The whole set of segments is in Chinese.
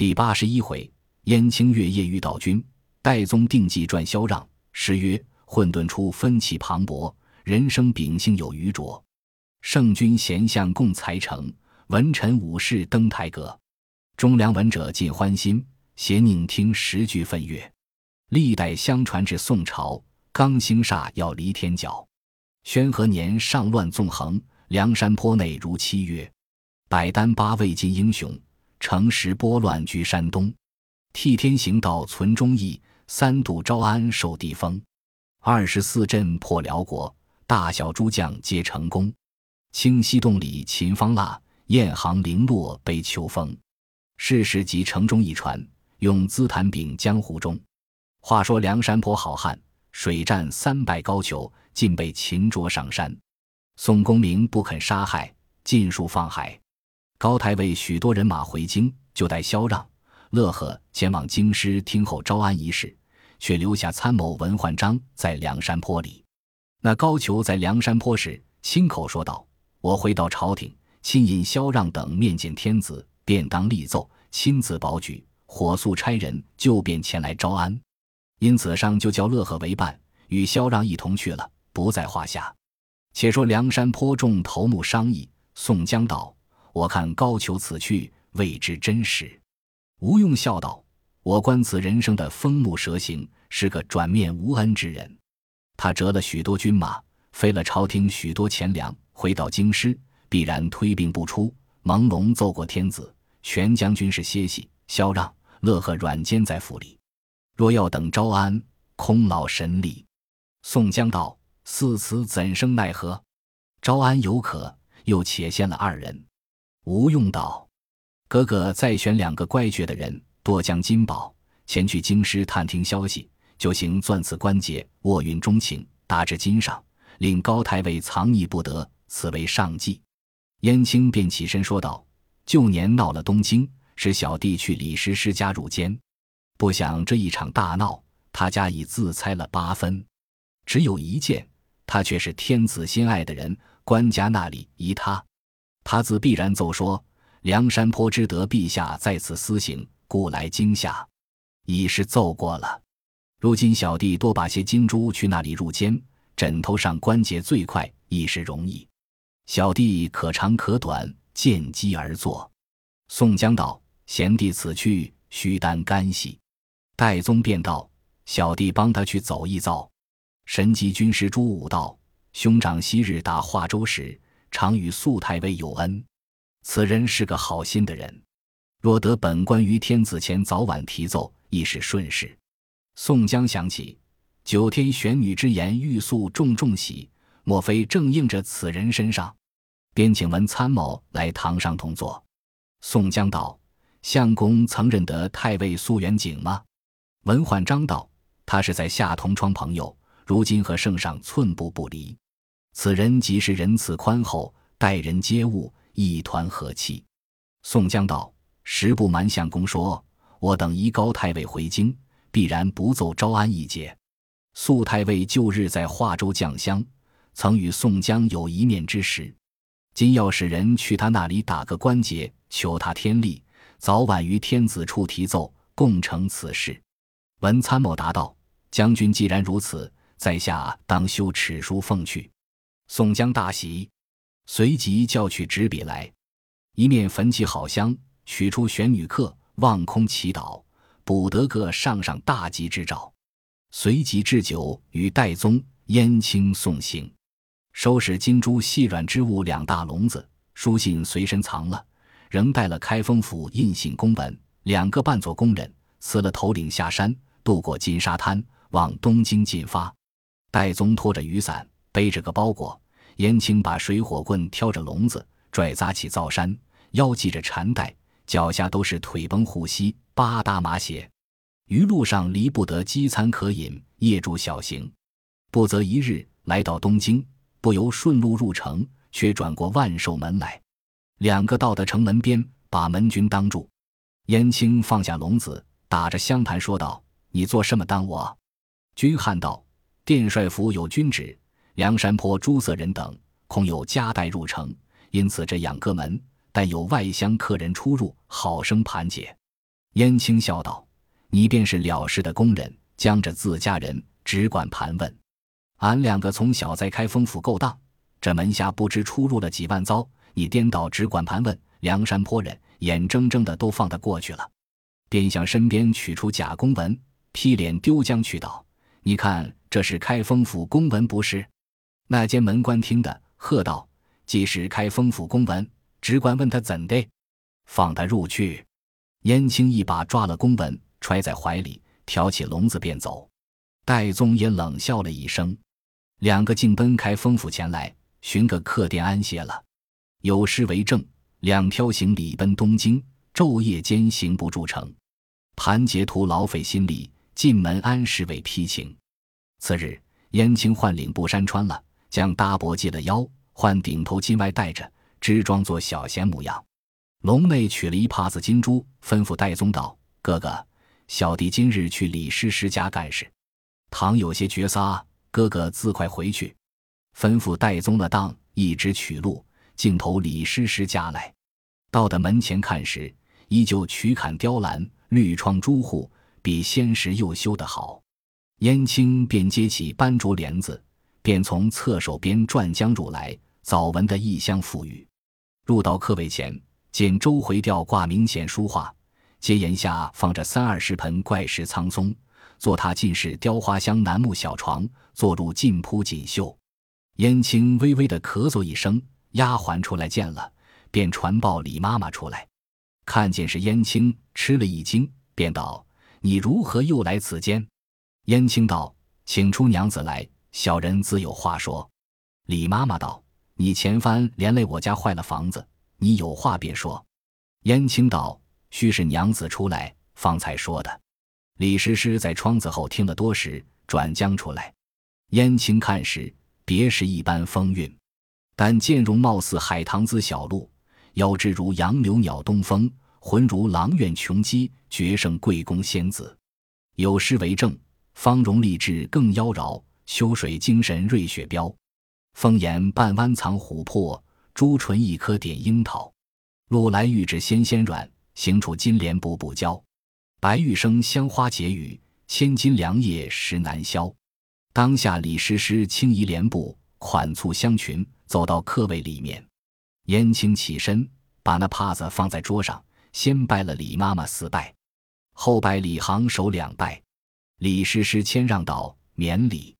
第八十一回，燕青月夜遇道君，戴宗定计撰萧让。诗曰：混沌出分气磅礴，人生秉性有余拙。圣君贤相共才成，文臣武士登台阁。忠良文者尽欢心，邪佞听十句愤乐。历代相传至宋朝，刚兴煞要离天角。宣和年上乱纵横，梁山坡内如七月。百单八魏晋英雄。乘时拨乱居山东，替天行道存忠义，三渡招安受地封，二十四镇破辽国，大小诸将皆成功。清溪洞里秦方腊，雁行零落悲秋风。世事即城中一传，用资坛禀江湖中。话说梁山泊好汉，水战三百高俅，尽被擒捉上山。宋公明不肯杀害，尽数放海。高太尉许多人马回京，就带萧让、乐和前往京师听候招安仪式，却留下参谋文焕章在梁山坡里。那高俅在梁山坡时，亲口说道：“我回到朝廷，亲引萧让等面见天子，便当立奏，亲自保举，火速差人就便前来招安。因此上就叫乐和为伴，与萧让一同去了，不在话下。且说梁山坡众头目商议，宋江道。”我看高俅此去未知真实，吴用笑道：“我观此人生的风目蛇行，是个转面无恩之人。他折了许多军马，费了朝廷许多钱粮，回到京师，必然推病不出。朦胧奏过天子，全将军是歇息，萧让、乐和软坚在府里。若要等招安，空劳神力。”宋江道：“似此怎生奈何？招安有可，又且先了二人。”吴用道：“哥哥再选两个乖觉的人，多将金宝，前去京师探听消息，就行钻刺关节，握运钟情，达至金上，令高太尉藏匿不得，此为上计。”燕青便起身说道：“旧年闹了东京，使小弟去李师师家入监，不想这一场大闹，他家已自猜了八分。只有一件，他却是天子心爱的人，官家那里疑他。”他自必然奏说：“梁山坡知得陛下在此私行，故来惊吓，已是奏过了。如今小弟多把些金珠去那里入监，枕头上关节最快，亦是容易。小弟可长可短，见机而作。”宋江道：“贤弟此去，须担干系。”戴宗便道：“小弟帮他去走一遭。”神机军师朱武道：“兄长昔日打华州时。”常与肃太尉有恩，此人是个好心的人。若得本官于天子前早晚提奏，亦是顺事。宋江想起九天玄女之言，欲速重重喜，莫非正应着此人身上？便请文参谋来堂上同坐。宋江道：“相公曾认得太尉苏元景吗？”文焕章道：“他是在下同窗朋友，如今和圣上寸步不离。”此人即是仁慈宽厚，待人接物一团和气。宋江道：“实不瞒相公说，我等移高太尉回京，必然不奏招安一节。肃太尉旧日在华州降乡，曾与宋江有一面之识。今要使人去他那里打个关节，求他天力，早晚于天子处提奏，共成此事。”文参谋答道：“将军既然如此，在下当修尺书奉去。”宋江大喜，随即叫取纸笔来，一面焚起好香，取出玄女刻，望空祈祷，补得个上上大吉之兆。随即置酒与戴宗、燕青送行，收拾金珠细软之物两大笼子，书信随身藏了，仍带了开封府印信公文，两个扮作工人，辞了头领下山，渡过金沙滩，往东京进发。戴宗拖着雨伞。背着个包裹，燕青把水火棍挑着笼子，拽扎起灶山，腰系着缠带，脚下都是腿绷护膝八搭马鞋。余路上离不得饥餐可饮，夜住小行。不则一日来到东京，不由顺路入城，却转过万寿门来。两个到的城门边，把门军当住。燕青放下笼子，打着香盘说道：“你做什么当我？”军汉道：“殿帅府有君旨。”梁山坡诸色人等恐有夹带入城，因此这养各门，但有外乡客人出入，好生盘解。燕青笑道：“你便是了事的工人，将着自家人，只管盘问。俺两个从小在开封府勾当，这门下不知出入了几万遭，你颠倒只管盘问，梁山坡人眼睁睁的都放得过去了。”便向身边取出假公文，劈脸丢将去道：“你看这是开封府公文不是？”那间门官听得，喝道：“既是开封府公文，只管问他怎的，放他入去。”燕青一把抓了公文，揣在怀里，挑起笼子便走。戴宗也冷笑了一声，两个竟奔开封府前来，寻个客店安歇了。有诗为证：“两挑行李奔东京，昼夜间行不住城。盘结图劳费心力，进门安时为批情。”次日，燕青换领布衫穿了，将搭帛系了腰，换顶头巾外戴着，只装作小闲模样。笼内取了一帕子金珠，吩咐戴宗道：“哥哥，小弟今日去李师师家干事，倘有些绝撒，哥哥自快回去。”吩咐戴宗了当，一直取路，径投李师师家来。到的门前看时，依旧曲坎雕栏，绿窗朱户，比先时又修得好。燕青便接起斑竹帘子，便从侧手边转将入来，早闻的异香馥郁。入到客位前。见周回吊挂明显书画，阶檐下放着三二十盆怪石苍松，坐榻尽是雕花香楠木小床，坐入尽铺锦绣。燕青微微的咳嗽一声，丫鬟出来见了，便传报李妈妈出来，看见是燕青，吃了一惊，便道：“你如何又来此间？”燕青道：“请出娘子来，小人自有话说。”李妈妈道：“你前番连累我家坏了房子。”你有话便说。燕青道：“须是娘子出来，方才说的。”李师师在窗子后听了多时，转将出来。燕青看时，别是一般风韵，但见容貌似海棠姿小露，腰肢如杨柳鸟东风，浑如阆苑琼姬，绝胜贵宫仙子。有诗为证：“芳容丽质更妖娆，秋水精神瑞雪标。风檐半弯藏琥珀。”朱唇一颗点樱桃，路来玉指纤纤软，行处金莲步步娇。白玉生香花解语，千金良夜实难消。当下李师师轻移莲步，款簇香裙，走到客位里面。燕青起身，把那帕子放在桌上，先拜了李妈妈四拜，后拜李行首两拜。李师师谦让道：“免礼，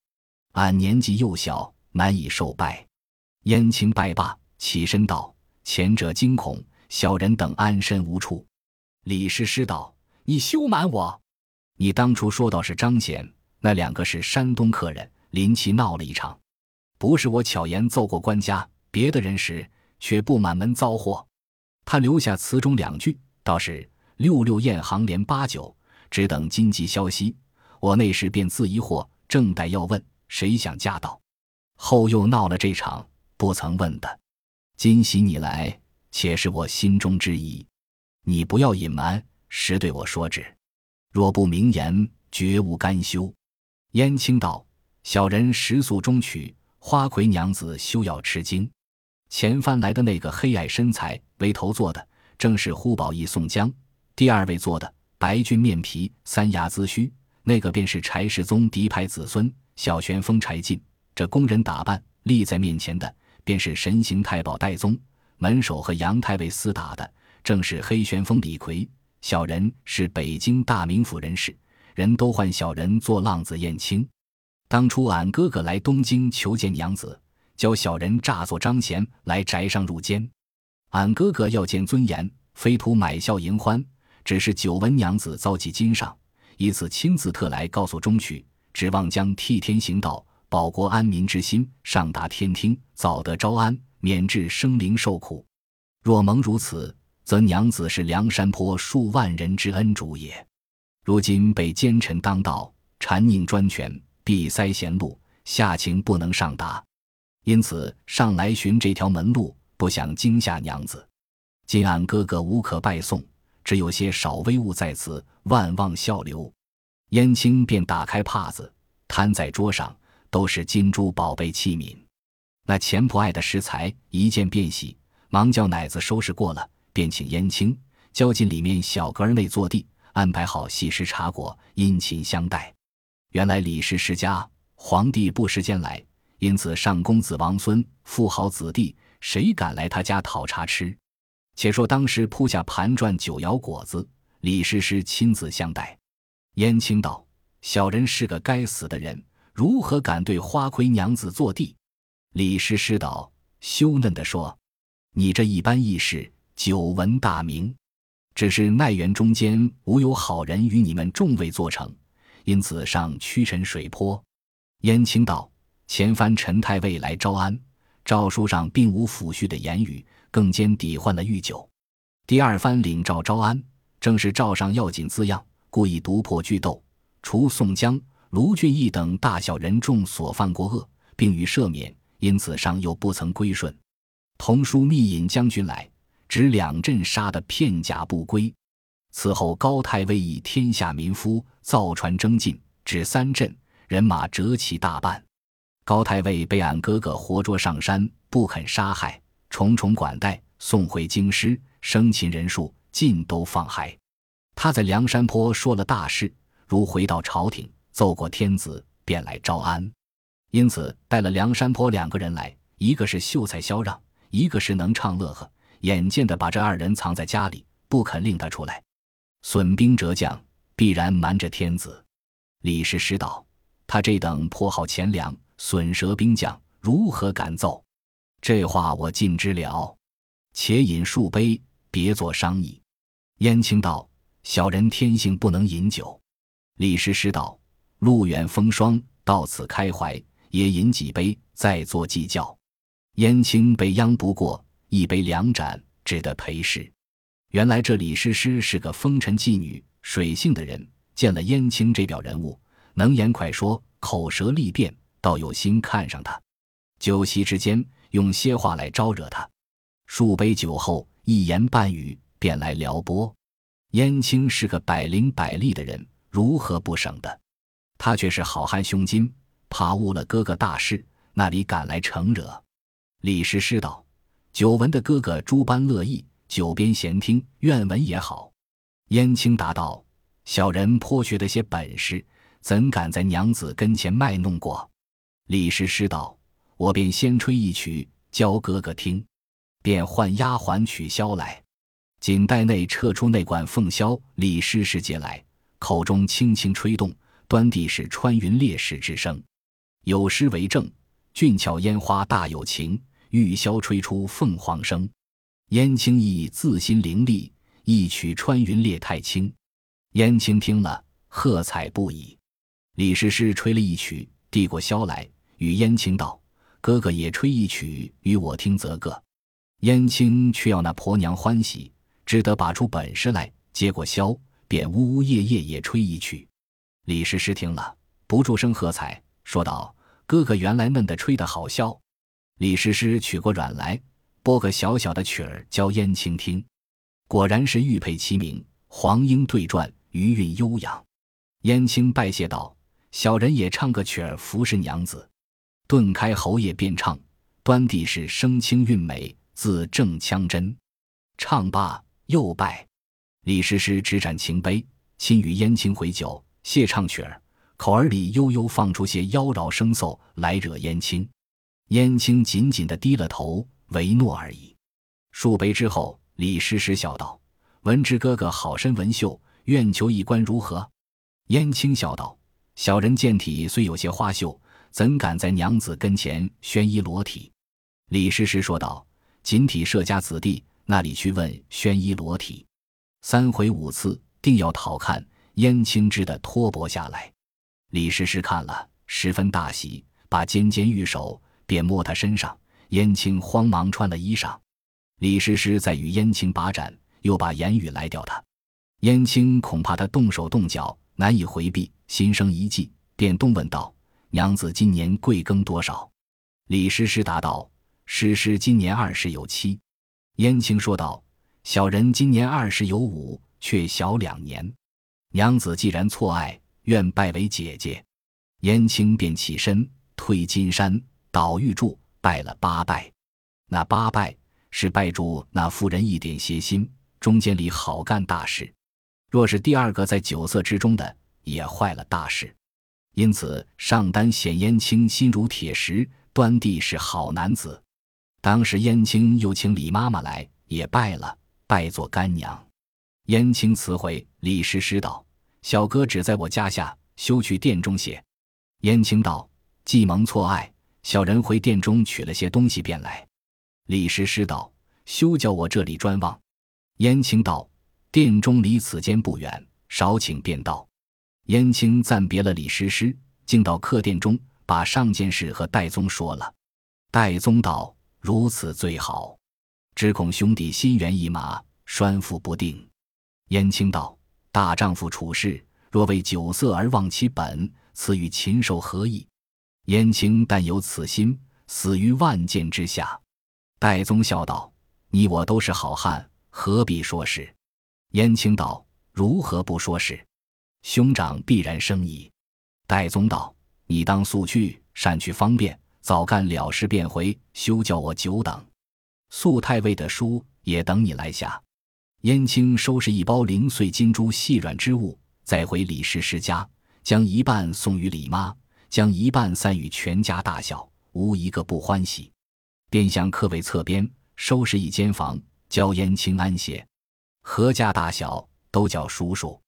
俺年纪幼小，难以受拜。”燕青拜罢。起身道：“前者惊恐，小人等安身无处。”李师师道：“你休瞒我！你当初说到是张显，那两个是山东客人，临期闹了一场，不是我巧言奏过官家，别的人时却不满门遭祸。他留下词中两句，倒是六六雁行连八九，只等金急消息。我那时便自疑惑，正待要问，谁想驾到，后又闹了这场，不曾问的。”今喜你来，且是我心中之意，你不要隐瞒，实对我说之。若不明言，绝无甘休。燕青道：“小人食宿中取，花魁娘子休要吃惊。前番来的那个黑矮身材为头做的，正是呼保义宋江；第二位做的白俊面皮三牙髭须，那个便是柴世宗嫡派子孙小旋风柴进。这工人打扮立在面前的。”便是神行太保戴宗，门首和杨太尉厮打的，正是黑旋风李逵。小人是北京大名府人士，人都唤小人做浪子燕青。当初俺哥哥来东京求见娘子，教小人诈作张贤来宅上入监。俺哥哥要见尊严，非图买笑迎欢，只是久闻娘子遭际金上，以此亲自特来告诉中去，指望将替天行道。保国安民之心上达天听，早得招安，免致生灵受苦。若蒙如此，则娘子是梁山坡数万人之恩主也。如今被奸臣当道，谗佞专权，闭塞贤路，下情不能上达，因此上来寻这条门路，不想惊吓娘子。今俺哥哥无可拜送，只有些少微物在此，万望笑留。燕青便打开帕子，摊在桌上。都是金珠宝贝器皿，那钱不爱的食材一见便喜，忙叫奶子收拾过了，便请燕青交进里面小格儿内坐地，安排好细食茶果，殷勤相待。原来李师师家皇帝不时间来，因此上公子王孙富豪子弟，谁敢来他家讨茶吃？且说当时铺下盘转酒肴果子，李师师亲自相待。燕青道：“小人是个该死的人，如何敢对花魁娘子坐地？”李师师道：“羞嫩的说，你这一般义士，久闻大名，只是奈园中间无有好人与你们众位做成。”因此上屈臣水泊，燕青道：“前番陈太尉来招安，诏书上并无抚恤的言语，更兼抵换了御酒。第二番领诏招安，正是诏上要紧字样，故意独破巨斗，除宋江、卢俊义等大小人众所犯过恶，并予赦免。因此上又不曾归顺。同书密引将军来，指两镇杀得片甲不归。”此后，高太尉以天下民夫造船征进，至三镇，人马折其大半。高太尉被俺哥哥活捉上山，不肯杀害，重重管待，送回京师，生擒人数尽都放还。他在梁山坡说了大事，如回到朝廷，奏过天子，便来招安。因此带了梁山坡两个人来，一个是秀才萧让，一个是能唱乐呵。眼见的把这二人藏在家里，不肯令他出来。损兵折将，必然瞒着天子。李师师道：“他这等破耗钱粮，损折兵将，如何敢奏？”这话我尽知了。且饮数杯，别作商议。燕青道：“小人天性不能饮酒。”李师师道：“路远风霜，到此开怀，也饮几杯，再作计较。”燕青被央不过，一杯两盏，只得陪侍。原来这李师师是个风尘妓女、水性的人，见了燕青这表人物，能言快说，口舌利辩，倒有心看上他。酒席之间，用些话来招惹他。数杯酒后，一言半语便来撩拨。燕青是个百灵百利的人，如何不省的？他却是好汉胸襟，怕误了哥哥大事，那里敢来承惹？李师师道：“久闻的哥哥诸般乐意。”酒边闲听，愿闻也好。燕青答道：“小人颇学得些本事，怎敢在娘子跟前卖弄过？”李师师道：“我便先吹一曲，教哥哥听。”便唤丫鬟取箫来，锦袋内撤出那管凤箫，李师师接来，口中轻轻吹动，端地是穿云裂石之声。有诗为证：“俊俏烟花大有情，玉箫吹出凤凰声。”燕青亦自心凌厉，一曲穿云裂太轻。燕青听了，喝彩不已。李师师吹了一曲，递过箫来，与燕青道：“哥哥也吹一曲，与我听则个。”燕青却要那婆娘欢喜，只得拔出本事来，接过箫，便呜呜咽咽也吹一曲。李师师听了，不住声喝彩，说道：“哥哥原来嫩的吹得好箫。”李师师取过软来。拨个小小的曲儿教燕青听，果然是玉佩齐鸣，黄莺对转，余韵悠扬。燕青拜谢道：“小人也唱个曲儿服侍娘子。”顿开喉叶便唱，端地是声清韵美，字正腔真。唱罢又拜，李师师执盏情杯，亲与燕青回酒，谢唱曲儿，口儿里悠悠放出些妖娆声奏来惹燕青。燕青紧紧的低了头。唯诺而已。数杯之后，李师师笑道：“闻之哥哥好身文秀，愿求一官如何？”燕青笑道：“小人健体虽有些花秀，怎敢在娘子跟前宣衣裸体？”李师师说道：“锦体社家子弟，那里去问宣衣裸体？三回五次，定要讨看。”燕青知的脱帛下来，李师师看了，十分大喜，把尖尖玉手便摸他身上。燕青慌忙穿了衣裳，李师师在与燕青把盏，又把言语来吊他。燕青恐怕他动手动脚，难以回避，心生一计，便动问道：“娘子今年贵庚多少？”李师师答道：“师师今年二十有七。”燕青说道：“小人今年二十有五，却小两年。娘子既然错爱，愿拜为姐姐。”燕青便起身退金山，倒玉柱。拜了八拜，那八拜是拜住那妇人一点邪心，中间里好干大事。若是第二个在酒色之中的，也坏了大事。因此上单显燕青心如铁石，端地是好男子。当时燕青又请李妈妈来，也拜了，拜做干娘。燕青辞回李师师道：“小哥只在我家下，休去殿中些。”燕青道：“既蒙错爱，小人回殿中取了些东西便来。”李师师道：“休叫我这里专望。”燕青道：“殿中离此间不远，少请便到。”燕青暂别了李师师，竟到客店中，把上件事和戴宗说了。戴宗道：“如此最好，只恐兄弟心猿意马，拴缚不定。”燕青道：“大丈夫处事，若为酒色而忘其本，此与禽兽何异？”燕青但有此心，死于万箭之下。戴宗笑道：“你我都是好汉，何必说是？”燕青道：“如何不说是？”兄长必然生疑。戴宗道：“你当速去，善去方便，早干了事便回，休叫我久等。肃太尉的书也等你来下。”燕青收拾一包零碎金珠细软之物，再回李师师家，将一半送与李妈，将一半散与全家大小，无一个不欢喜。便向客位侧边收拾一间房，教燕青安歇。何家大小都叫叔叔。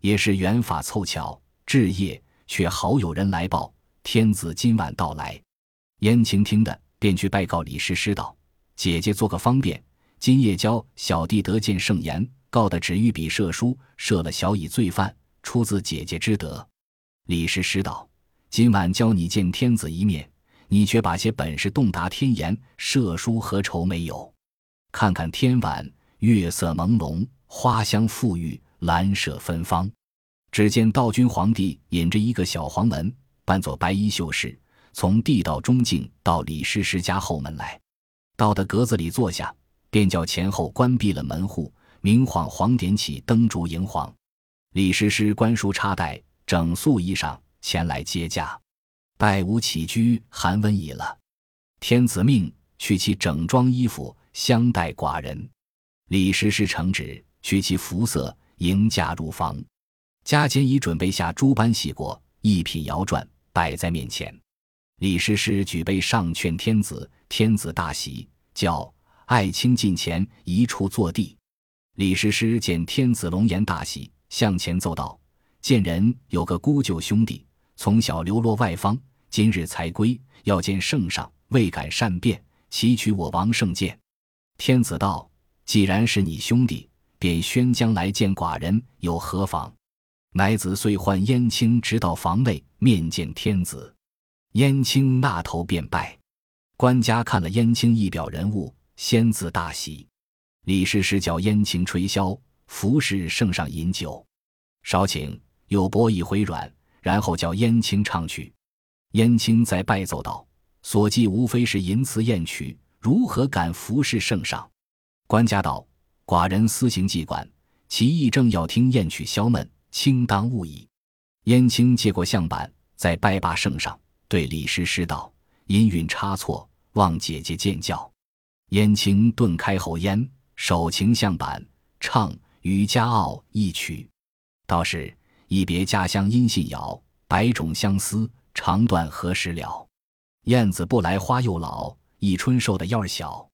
也是缘法凑巧，至夜却好有人来报，天子今晚到来。燕青听的，便去拜告李师师道：“姐姐做个方便，今夜教小弟得见圣言，告的只御笔射书，射了小乙罪犯，出自姐姐之德。”李师师道：“今晚教你见天子一面，你却把些本事洞达天言，射书何愁没有？看看天晚，月色朦胧，花香馥郁。”兰舍芬芳，只见道君皇帝引着一个小黄门，扮作白衣秀士，从地道中径到李师师家后门来，到的格子里坐下，便叫前后关闭了门户，明晃晃点起灯烛迎皇。李师师官书插带，整素衣裳前来接驾，拜吾起居，寒温已了。天子命去其整装衣服，相待寡人。李师师承旨，取其服色。迎驾入房，家间已准备下诸般喜果，一品摇转摆在面前。李师师举杯上劝天子，天子大喜，叫爱卿近前一处坐地。李师师见天子龙颜大喜，向前奏道：“见人有个姑舅兄弟，从小流落外方，今日才归，要见圣上，未敢善变，祈取我王圣见。”天子道：“既然是你兄弟。”便宣将来见寡人有何妨？乃子遂唤燕青直到房内面见天子。燕青那头便拜。官家看了燕青一表人物，先自大喜。李师师叫燕青吹箫，服侍圣上饮酒。少顷，又拨一回软，然后叫燕青唱曲。燕青在拜奏道：“所记无非是淫词艳曲，如何敢服侍圣上？”官家道。寡人私行妓馆，其意正要听燕曲消闷，卿当勿已。燕青接过相板，在拜罢圣上，对李师师道：“音韵差错，望姐姐见教。”燕青顿开后烟，手擎相板，唱《渔家傲》一曲。道是：“一别家乡音信遥，百种相思长断何时了？燕子不来花又老，一春瘦的腰儿小。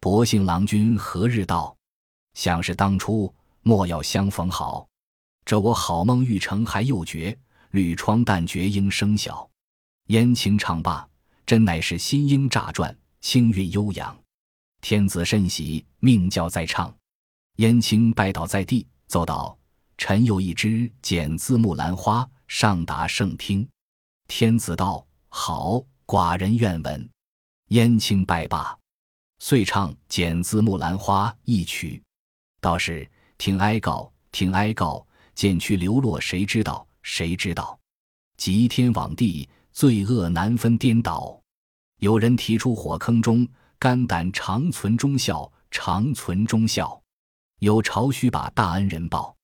薄幸郎君何日到？”想是当初莫要相逢好，这我好梦欲成还又绝，绿窗淡绝应声小。燕青唱罢，真乃是新莺乍转，清韵悠扬。天子甚喜，命教再唱。燕青拜倒在地，奏道：“臣有一支剪字木兰花，上达圣听。”天子道：“好，寡人愿闻。”燕青拜罢，遂唱《剪字木兰花》一曲。道是听哀告，听哀告，剪去流落，谁知道？谁知道？极天罔地，罪恶难分颠倒。有人提出火坑中，肝胆长存忠孝，长存忠孝。有朝须把大恩人报。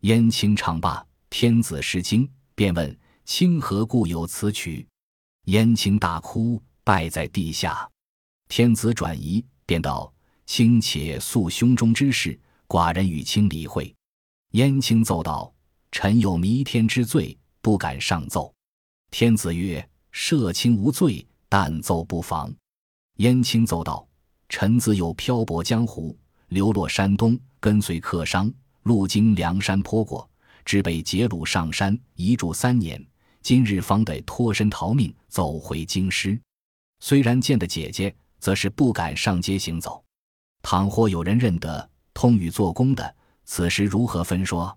燕青唱罢，天子失惊，便问清何故有此曲？燕青大哭，拜在地下。天子转移，便道：卿且诉胸中之事。寡人与卿理会。燕青奏道：“臣有弥天之罪，不敢上奏。”天子曰：“赦卿无罪，但奏不妨。”燕青奏道：“臣自幼漂泊江湖，流落山东，跟随客商，路经梁山坡过，只被劫掳上山，一住三年。今日方得脱身逃命，走回京师。虽然见的姐姐，则是不敢上街行走。倘或有人认得通与做工的，此时如何分说？”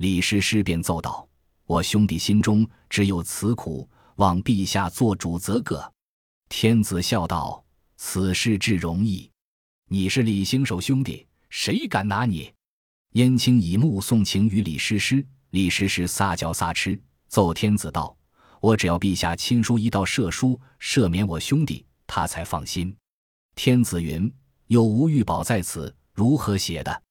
李师师便奏道：“我兄弟心中只有此苦，望陛下做主则个。”天子笑道：“此事至容易，你是李兴守兄弟，谁敢拿你？”燕青以目送情于李师师，李师师撒娇撒痴，奏天子道：“我只要陛下亲书一道赦书，赦免我兄弟，他才放心。”天子云：“有吴玉宝在此，如何写的？”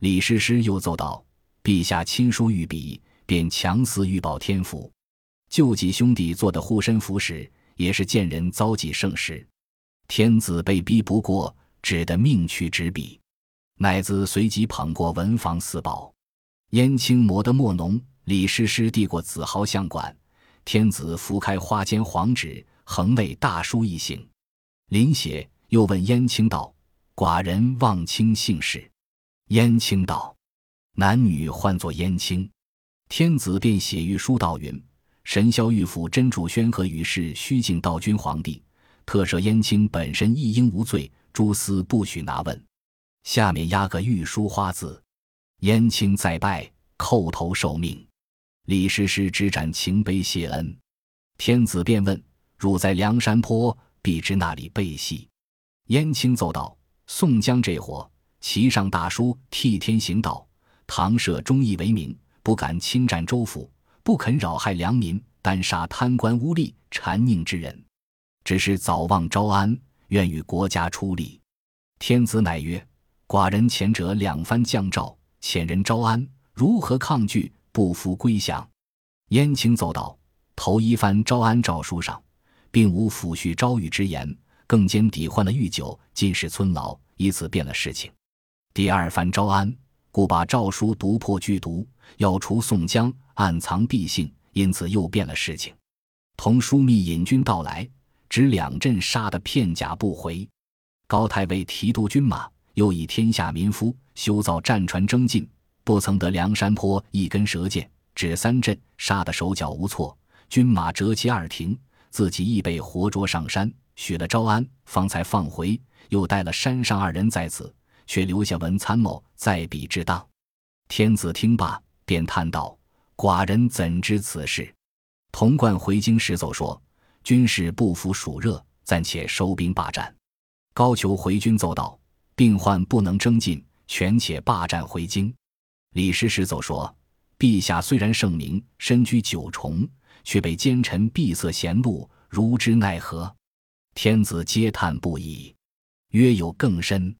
李师师又奏道。陛下亲书御笔，便强撕玉宝天符。救济兄弟做的护身符时，也是见人遭济圣时。天子被逼不过，只得命去执笔。乃子随即捧过文房四宝，燕青磨得墨浓，李师师递过紫毫相管。天子拂开花间黄纸，横为大书一行。临写，又问燕青道：“寡人望卿姓氏。”燕青道。男女唤作燕青，天子便写御书道云：“神霄御府真主宣和于是虚敬道君皇帝，特赦燕青本身一应无罪，诸司不许拿问。”下面压个御书花字：“燕青再拜，叩头受命。”李师师执盏情杯谢恩。天子便问：“汝在梁山坡，必知那里背戏？”燕青奏道：“宋江这伙骑上大书，替天行道。”唐设忠义为名，不敢侵占州府，不肯扰害良民，单杀贪官污吏、谗佞之人，只是早忘招安，愿与国家出力。天子乃曰：“寡人前者两番降诏，遣人招安，如何抗拒？不服归降。”燕青奏道：“头一番招安诏书上，并无抚恤招谕之言，更兼抵换了御酒，尽是村牢，以此变了事情。第二番招安。”故把诏书读破剧毒，要除宋江，暗藏必性，因此又变了事情。同枢密引军到来，只两阵杀得片甲不回。高太尉提督军马，又以天下民夫修造战船征进，不曾得梁山坡一根蛇箭，只三阵杀得手脚无措，军马折其二停，自己亦被活捉上山，许了招安，方才放回，又带了山上二人在此。却留下文参谋在笔之当，天子听罢，便叹道：“寡人怎知此事？”童贯回京时奏说：“军事不服暑热，暂且收兵罢战。”高俅回军奏道：“病患不能征进，权且罢战回京。”李师师奏说：“陛下虽然圣明，身居九重，却被奸臣闭塞贤路，如之奈何？”天子嗟叹不已，曰：“有更深。”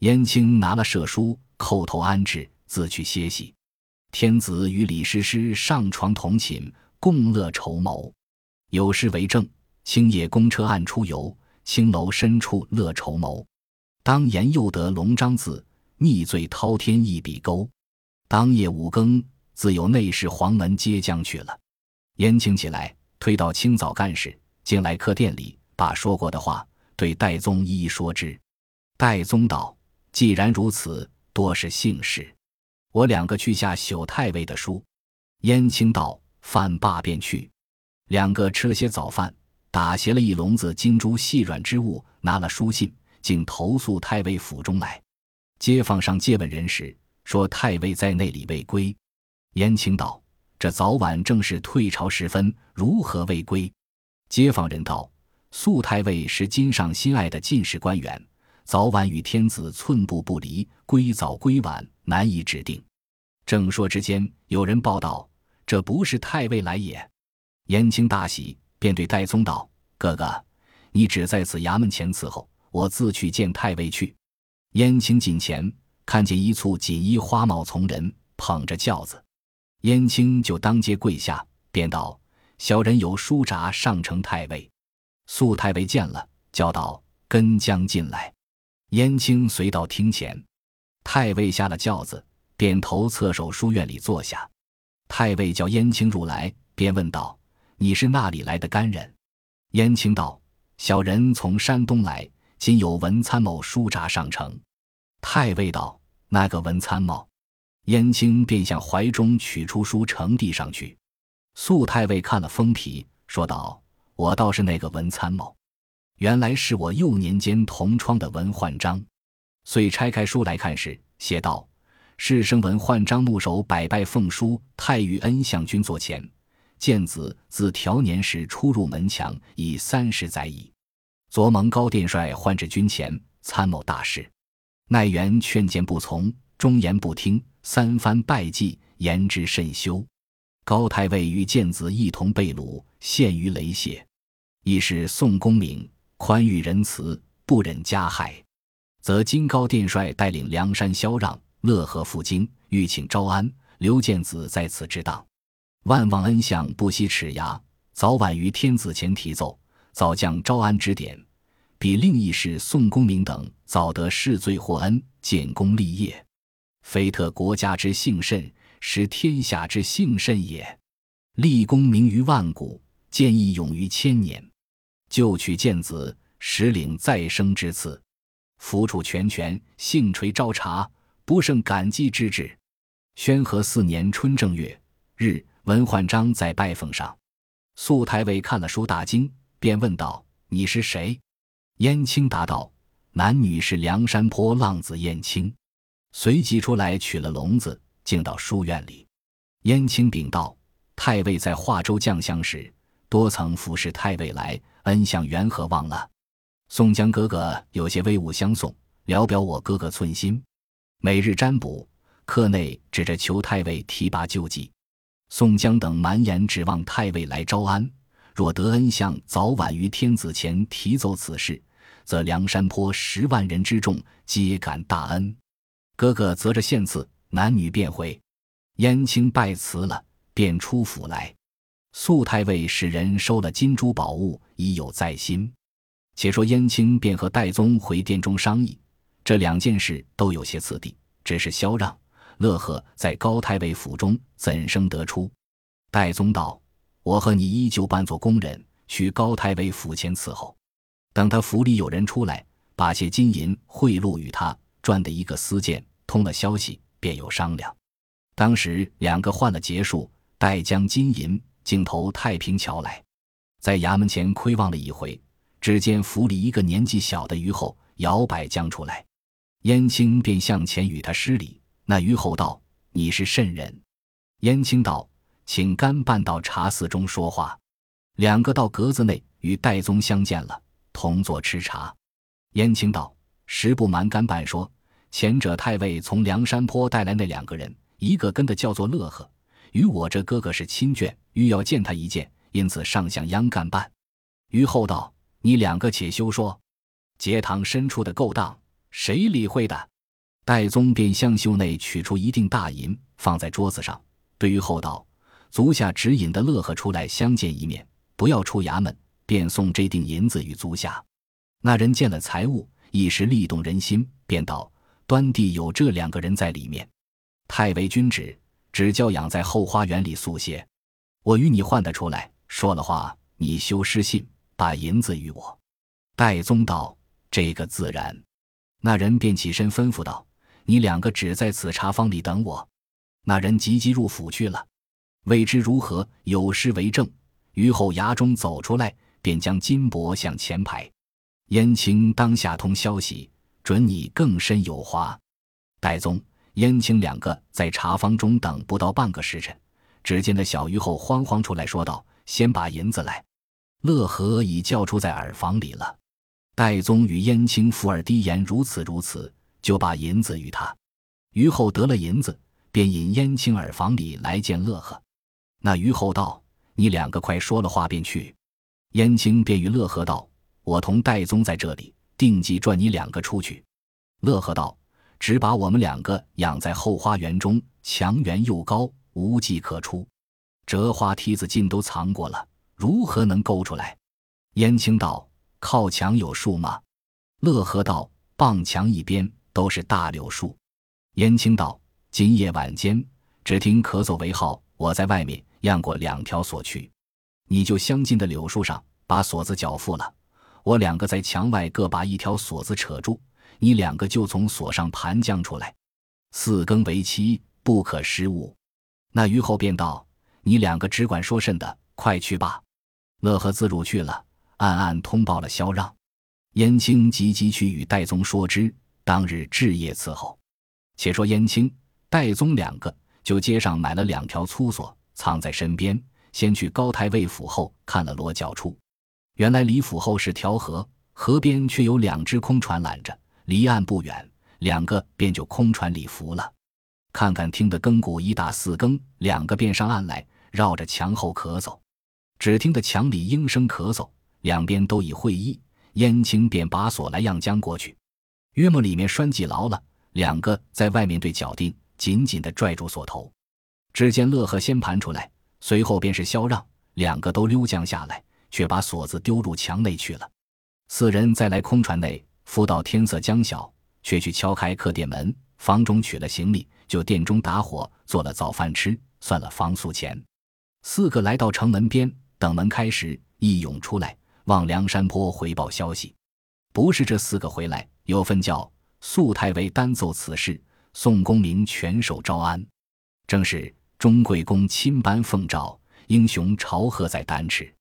燕青拿了赦书，叩头安置，自去歇息。天子与李师师上床同寝，共乐筹谋。有诗为证：“青叶公车暗出游，青楼深处乐筹谋。当言又得龙章字，逆罪滔天一笔勾。”当夜五更，自有内侍黄门接将去了。燕青起来，推到清早干事进来客店里，把说过的话对戴宗一一说之。戴宗道。既然如此，多是幸事。我两个去下朽太尉的书。燕青道：“饭罢便去。”两个吃了些早饭，打携了一笼子金珠细软之物，拿了书信，竟投宿太尉府中来。街坊上借问人时，说太尉在那里未归。燕青道：“这早晚正是退朝时分，如何未归？”街坊人道：“素太尉是金上心爱的进士官员。”早晚与天子寸步不离，归早归晚难以指定。正说之间，有人报道：“这不是太尉来也。”燕青大喜，便对戴宗道：“哥哥，你只在此衙门前伺候，我自去见太尉去。”燕青近前，看见一簇锦衣花帽从人捧着轿子，燕青就当街跪下，便道：“小人有书札上呈太尉。”素太尉见了，叫道：“跟将进来。”燕青随到厅前，太尉下了轿子，便投侧手书院里坐下。太尉叫燕青入来，便问道：“你是那里来的干人？”燕青道：“小人从山东来，今有文参谋书札上呈。”太尉道：“那个文参谋？”燕青便向怀中取出书呈递上去。肃太尉看了封皮，说道：“我倒是那个文参谋，原来是我幼年间同窗的文焕章。”遂拆开书来看时，写道。世生文焕章木手百拜奉书太尉恩相君座前，见子自调年时出入门墙已三十载矣。昨蒙高殿帅唤至军前参谋大事，奈元劝谏不从，忠言不听，三番拜祭，言之甚羞。高太尉与见子一同被掳，陷于雷泄。亦是宋公明宽裕仁慈，不忍加害，则今高殿帅带领梁山萧让。乐和赴京，欲请招安。刘建子在此之当，万望恩相不惜齿牙，早晚于天子前提奏，早将招安指点。比另一事宋公明等早得世罪获恩，建功立业，非特国家之幸甚，实天下之幸甚也。立功名于万古，见义勇于千年。就取建子，实领再生之赐，抚处全权，幸垂朝察。不胜感激之至。宣和四年春正月日，文焕章在拜奉上。肃太尉看了书大惊，便问道：“你是谁？”燕青答道：“男女是梁山坡浪子燕青。”随即出来取了笼子，进到书院里。燕青禀道：“太尉在华州将相时，多曾服侍太尉来，恩相缘何忘了？宋江哥哥有些威武相送，聊表我哥哥寸心。”每日占卜，课内指着求太尉提拔救济。宋江等满眼指望太尉来招安，若得恩相早晚于天子前提奏此事，则梁山坡十万人之众皆感大恩。哥哥择着献赐，男女便回。燕青拜辞了，便出府来。肃太尉使人收了金珠宝物，已有在心。且说燕青便和戴宗回殿中商议。这两件事都有些次第，只是萧让、乐和在高太尉府中怎生得出？戴宗道：“我和你依旧扮作工人，去高太尉府前伺候。等他府里有人出来，把些金银贿赂与他，赚的一个私见，通了消息，便有商量。当时两个换了结束，待将金银竟投太平桥来，在衙门前窥望了一回，只见府里一个年纪小的虞后摇摆将出来。”燕青便向前与他施礼。那虞后道：“你是甚人？”燕青道：“请干办到茶肆中说话。”两个到格子内与戴宗相见了，同坐吃茶。燕青道：“实不瞒干办说，前者太尉从梁山坡带来那两个人，一个跟的叫做乐呵，与我这哥哥是亲眷，欲要见他一见，因此上向央干办。”虞后道：“你两个且休说，节堂深处的勾当。”谁理会的？戴宗便向袖内取出一锭大银，放在桌子上，对于后道：“足下指引的乐呵出来相见一面，不要出衙门，便送这锭银子与足下。”那人见了财物，一时力动人心，便道：“端地有这两个人在里面。”太尉君旨，只教养在后花园里宿歇。我与你换得出来，说了话，你休失信，把银子与我。戴宗道：“这个自然。”那人便起身吩咐道：“你两个只在此茶坊里等我。”那人急急入府去了。未知如何，有诗为证。于后衙中走出来，便将金帛向前排。燕青当下通消息，准你更深有花。戴宗、燕青两个在茶坊中等不到半个时辰，只见那小虞后慌慌出来说道：“先把银子来。”乐和已叫出在耳房里了。戴宗与燕青附耳低言如此如此，就把银子与他。虞后得了银子，便引燕青耳房里来见乐和。那虞后道：“你两个快说了话便去。”燕青便与乐和道：“我同戴宗在这里，定计赚你两个出去。”乐和道：“只把我们两个养在后花园中，墙垣又高，无计可出。折花梯子尽都藏过了，如何能勾出来？”燕青道。靠墙有树吗？乐和道：“傍墙一边都是大柳树。”燕青道：“今夜晚间，只听咳嗽为号，我在外面漾过两条锁去，你就相近的柳树上把锁子缴付了。我两个在墙外各把一条锁子扯住，你两个就从锁上盘将出来。四更为期，不可失误。那虞后便道：“你两个只管说甚的，快去吧。”乐和自入去了，暗暗通报了萧让。燕青急急去与戴宗说之，当日置夜伺候。且说燕青、戴宗两个就街上买了两条粗索，藏在身边，先去高太尉府后看了落脚处。原来离府后是条河，河边却有两只空船拦着，离岸不远。两个便就空船里伏了，看看听得更鼓一打四更，两个便上岸来，绕着墙后咳嗽。只听得墙里应声咳嗽，两边都已会意，燕青便把锁来样将过去。约莫里面拴系牢了，两个在外面对脚定，紧紧的拽住锁头。只见乐和先盘出来，随后便是萧让，两个都溜将下来，却把锁子丢入墙内去了。四人再来空船内，伏到天色将晓。却去敲开客店门，房中取了行李，就店中打火做了早饭吃，算了房宿钱。四个来到城门边，等门开时，一涌出来，往梁山坡回报消息。不是这四个回来，有份叫肃太尉单奏此事，宋公明全守招安。正是钟贵公亲颁奉诏，英雄朝贺在丹池。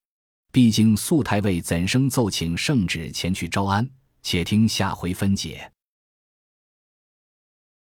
毕竟肃太尉怎生奏请圣旨前去招安？且听下回分解。